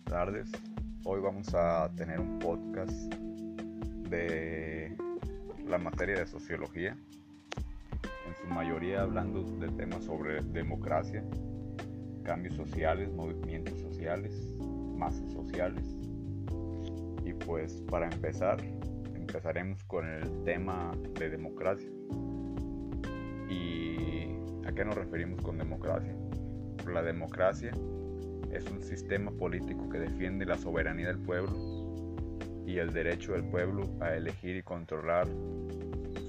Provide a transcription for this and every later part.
tardes. Hoy vamos a tener un podcast de la materia de sociología, en su mayoría hablando de temas sobre democracia, cambios sociales, movimientos sociales, masas sociales. Y pues para empezar, empezaremos con el tema de democracia. ¿Y a qué nos referimos con democracia? La democracia es un sistema político que defiende la soberanía del pueblo y el derecho del pueblo a elegir y controlar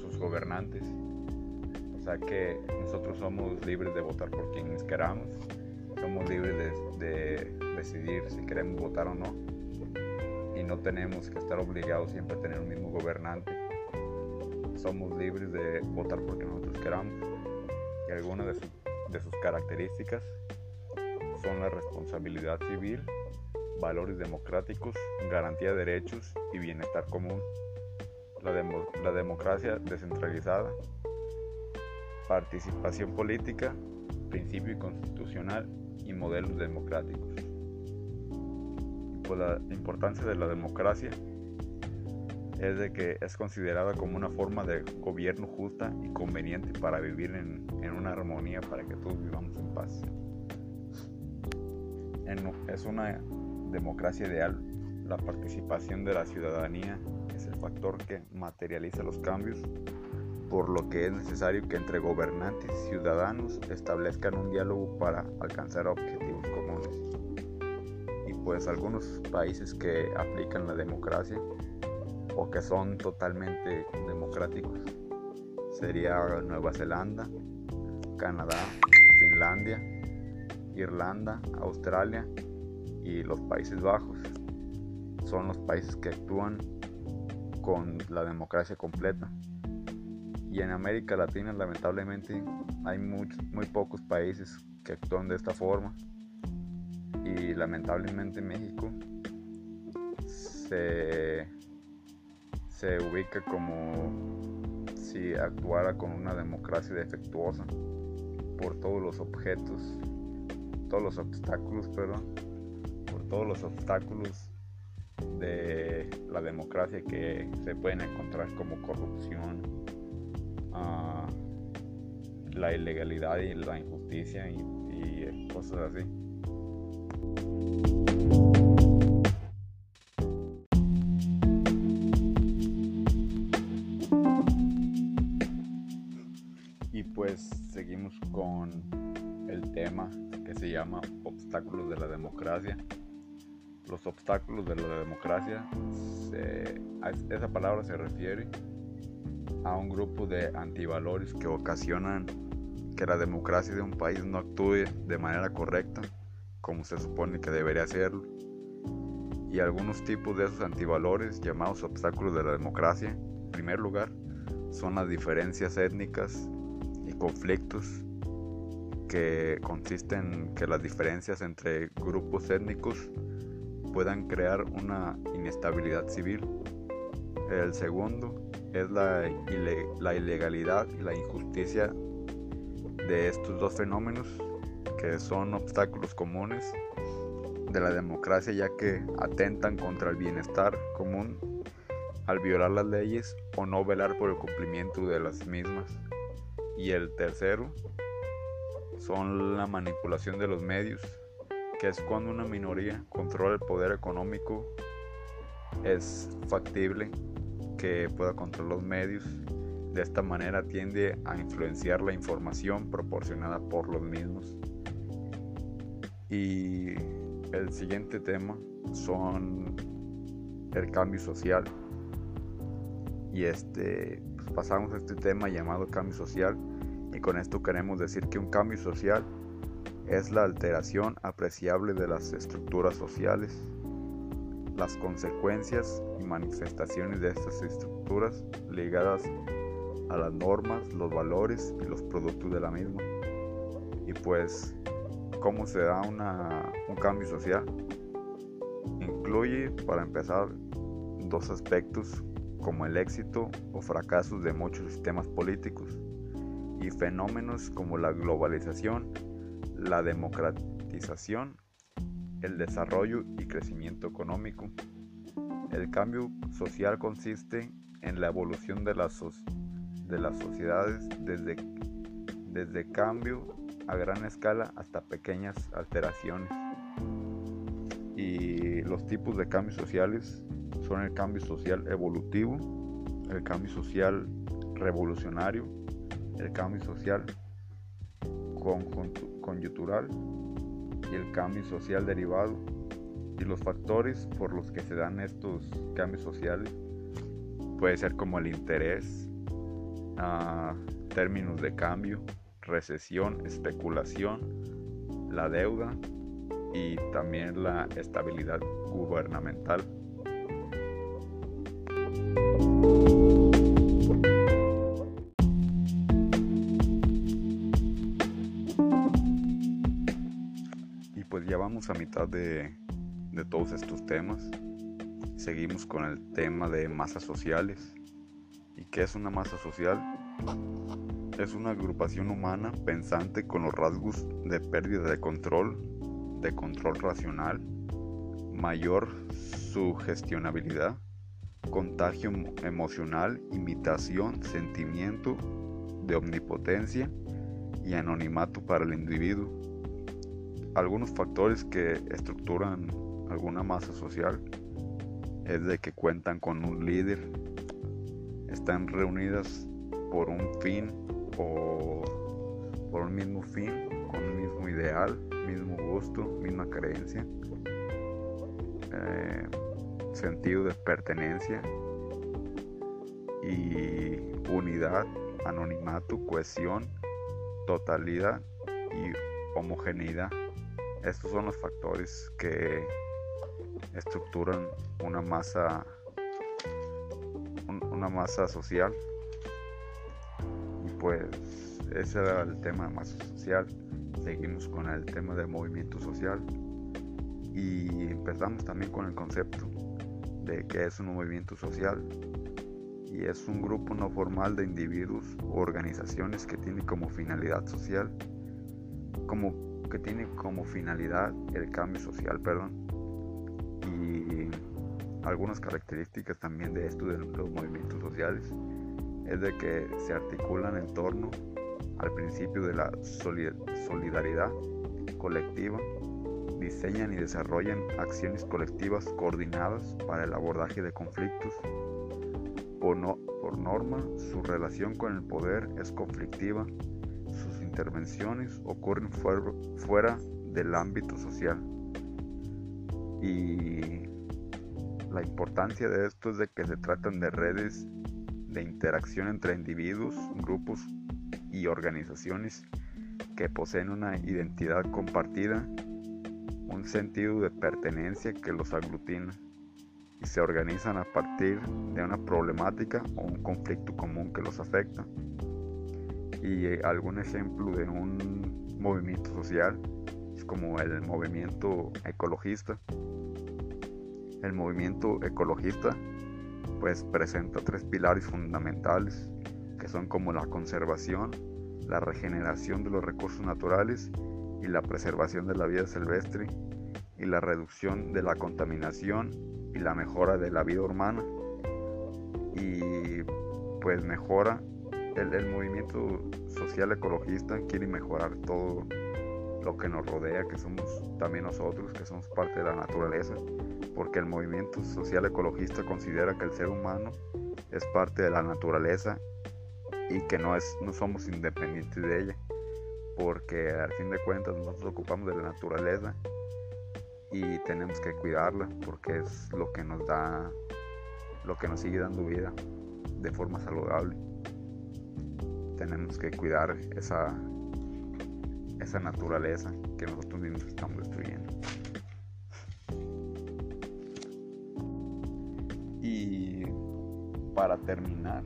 sus gobernantes. O sea que nosotros somos libres de votar por quienes queramos, somos libres de, de decidir si queremos votar o no y no tenemos que estar obligados siempre a tener un mismo gobernante. Somos libres de votar porque nosotros queramos y algunas de sus características son la responsabilidad civil, valores democráticos, garantía de derechos y bienestar común, la, democracia descentralizada, participación política, principio constitucional y modelos democráticos. Pues la importancia de la democracia es de que es considerada como una forma de gobierno justa y conveniente para vivir en, en una armonía para que todos vivamos en paz es una democracia ideal. La participación de la ciudadanía es el factor que materializa los cambios, por lo que es necesario que entre gobernantes y ciudadanos establezcan un diálogo para alcanzar objetivos comunes. Y pues algunos países que aplican la democracia o que son totalmente democráticos sería Nueva Zelanda, Canadá, Finlandia, Irlanda, Australia y los Países Bajos. Son los países que actúan con la democracia completa. Y en América Latina lamentablemente hay muy, muy pocos países que actúan de esta forma. Y lamentablemente México se, se ubica como si actuara con una democracia defectuosa por todos los objetos todos los obstáculos, perdón, por todos los obstáculos de la democracia que se pueden encontrar como corrupción, uh, la ilegalidad y la injusticia y, y cosas así. Y pues seguimos con el tema que se llama Obstáculos de la Democracia. Los obstáculos de la democracia, esa palabra se refiere a un grupo de antivalores que ocasionan que la democracia de un país no actúe de manera correcta como se supone que debería hacerlo. Y algunos tipos de esos antivalores llamados obstáculos de la democracia, en primer lugar, son las diferencias étnicas y conflictos consiste en que las diferencias entre grupos étnicos puedan crear una inestabilidad civil. El segundo es la, la ilegalidad y la injusticia de estos dos fenómenos, que son obstáculos comunes de la democracia ya que atentan contra el bienestar común al violar las leyes o no velar por el cumplimiento de las mismas. Y el tercero son la manipulación de los medios, que es cuando una minoría controla el poder económico, es factible que pueda controlar los medios. De esta manera tiende a influenciar la información proporcionada por los mismos. Y el siguiente tema son el cambio social. Y este, pues pasamos a este tema llamado cambio social y con esto queremos decir que un cambio social es la alteración apreciable de las estructuras sociales, las consecuencias y manifestaciones de estas estructuras ligadas a las normas, los valores y los productos de la misma. Y pues, ¿cómo se da un cambio social? Incluye, para empezar, dos aspectos como el éxito o fracaso de muchos sistemas políticos y fenómenos como la globalización, la democratización, el desarrollo y crecimiento económico. El cambio social consiste en la evolución de las, de las sociedades desde, desde cambio a gran escala hasta pequeñas alteraciones. Y los tipos de cambios sociales son el cambio social evolutivo, el cambio social revolucionario, el cambio social conjuntural y el cambio social derivado. Y los factores por los que se dan estos cambios sociales puede ser como el interés, ah, términos de cambio, recesión, especulación, la deuda y también la estabilidad gubernamental. A mitad de, de todos estos temas. Seguimos con el tema de masas sociales. ¿Y qué es una masa social? Es una agrupación humana pensante con los rasgos de pérdida de control, de control racional, mayor sugestionabilidad, contagio emocional, imitación, sentimiento de omnipotencia y anonimato para el individuo. Algunos factores que estructuran alguna masa social es de que cuentan con un líder, están reunidas por un fin o por un mismo fin, un mismo ideal, mismo gusto, misma creencia, eh, sentido de pertenencia y unidad, anonimato, cohesión, totalidad y homogeneidad. Estos son los factores que estructuran una masa una masa social. Pues ese era el tema de masa social. Seguimos con el tema de movimiento social. Y empezamos también con el concepto de que es un movimiento social. Y es un grupo no formal de individuos o organizaciones que tiene como finalidad social como que tiene como finalidad el cambio social, perdón. Y algunas características también de esto de los movimientos sociales es de que se articulan en torno al principio de la solidaridad colectiva, diseñan y desarrollan acciones colectivas coordinadas para el abordaje de conflictos. Por, por norma, su relación con el poder es conflictiva, intervenciones ocurren fuera del ámbito social. Y la importancia de esto es de que se tratan de redes de interacción entre individuos, grupos y organizaciones que poseen una identidad compartida, un sentido de pertenencia que los aglutina y se organizan a partir de una problemática o un conflicto común que los afecta. Y eh, algún ejemplo de un movimiento social es como el movimiento ecologista. El movimiento ecologista pues presenta tres pilares fundamentales que son como la conservación, la regeneración de los recursos naturales y la preservación de la vida silvestre y la reducción de la contaminación y la mejora de la vida humana y pues mejora el, movimiento social ecologista quiere mejorar todo lo que nos rodea, que somos también nosotros, que somos parte de la naturaleza, porque el movimiento social ecologista considera que el ser humano es parte de la naturaleza y que no, es, no somos independientes de ella, porque al fin de cuentas nosotros ocupamos de la naturaleza y tenemos que cuidarla porque es lo que nos da, lo que nos sigue dando vida de forma saludable. Tenemos que cuidar esa, esa naturaleza que nosotros mismos estamos destruyendo. Y para terminar,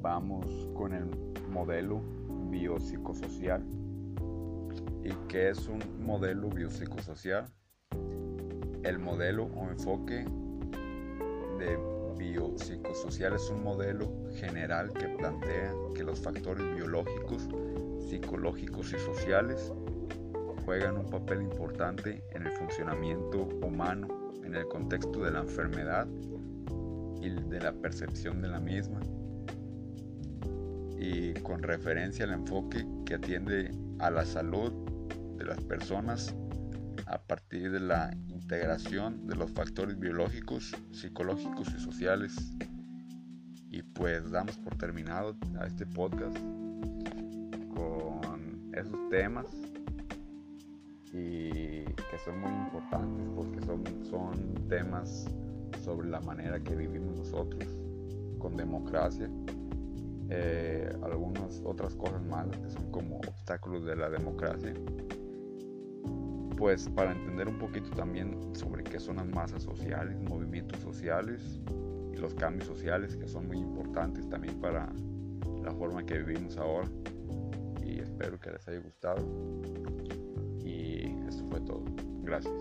vamos con el modelo biopsicosocial. ¿Y qué es un modelo biopsicosocial? El modelo o enfoque de biopsicosocial es un modelo general que plantea que los factores biológicos psicológicos y sociales juegan un papel importante en el funcionamiento humano en el contexto de la enfermedad y de la percepción de la misma. Y con referencia al enfoque que atiende a la salud de las personas a partir de la integración de los factores biológicos, psicológicos y sociales. Y pues damos por terminado a este podcast con esos temas y que son muy importantes porque son, son temas sobre la manera que vivimos nosotros con democracia eh, algunas otras cosas malas que son como obstáculos de la democracia. Pues para entender un poquito también sobre qué son las masas sociales, movimientos sociales y los cambios sociales que son muy importantes también para la forma que vivimos ahora. Y espero que les haya gustado. Y esto fue todo. Gracias.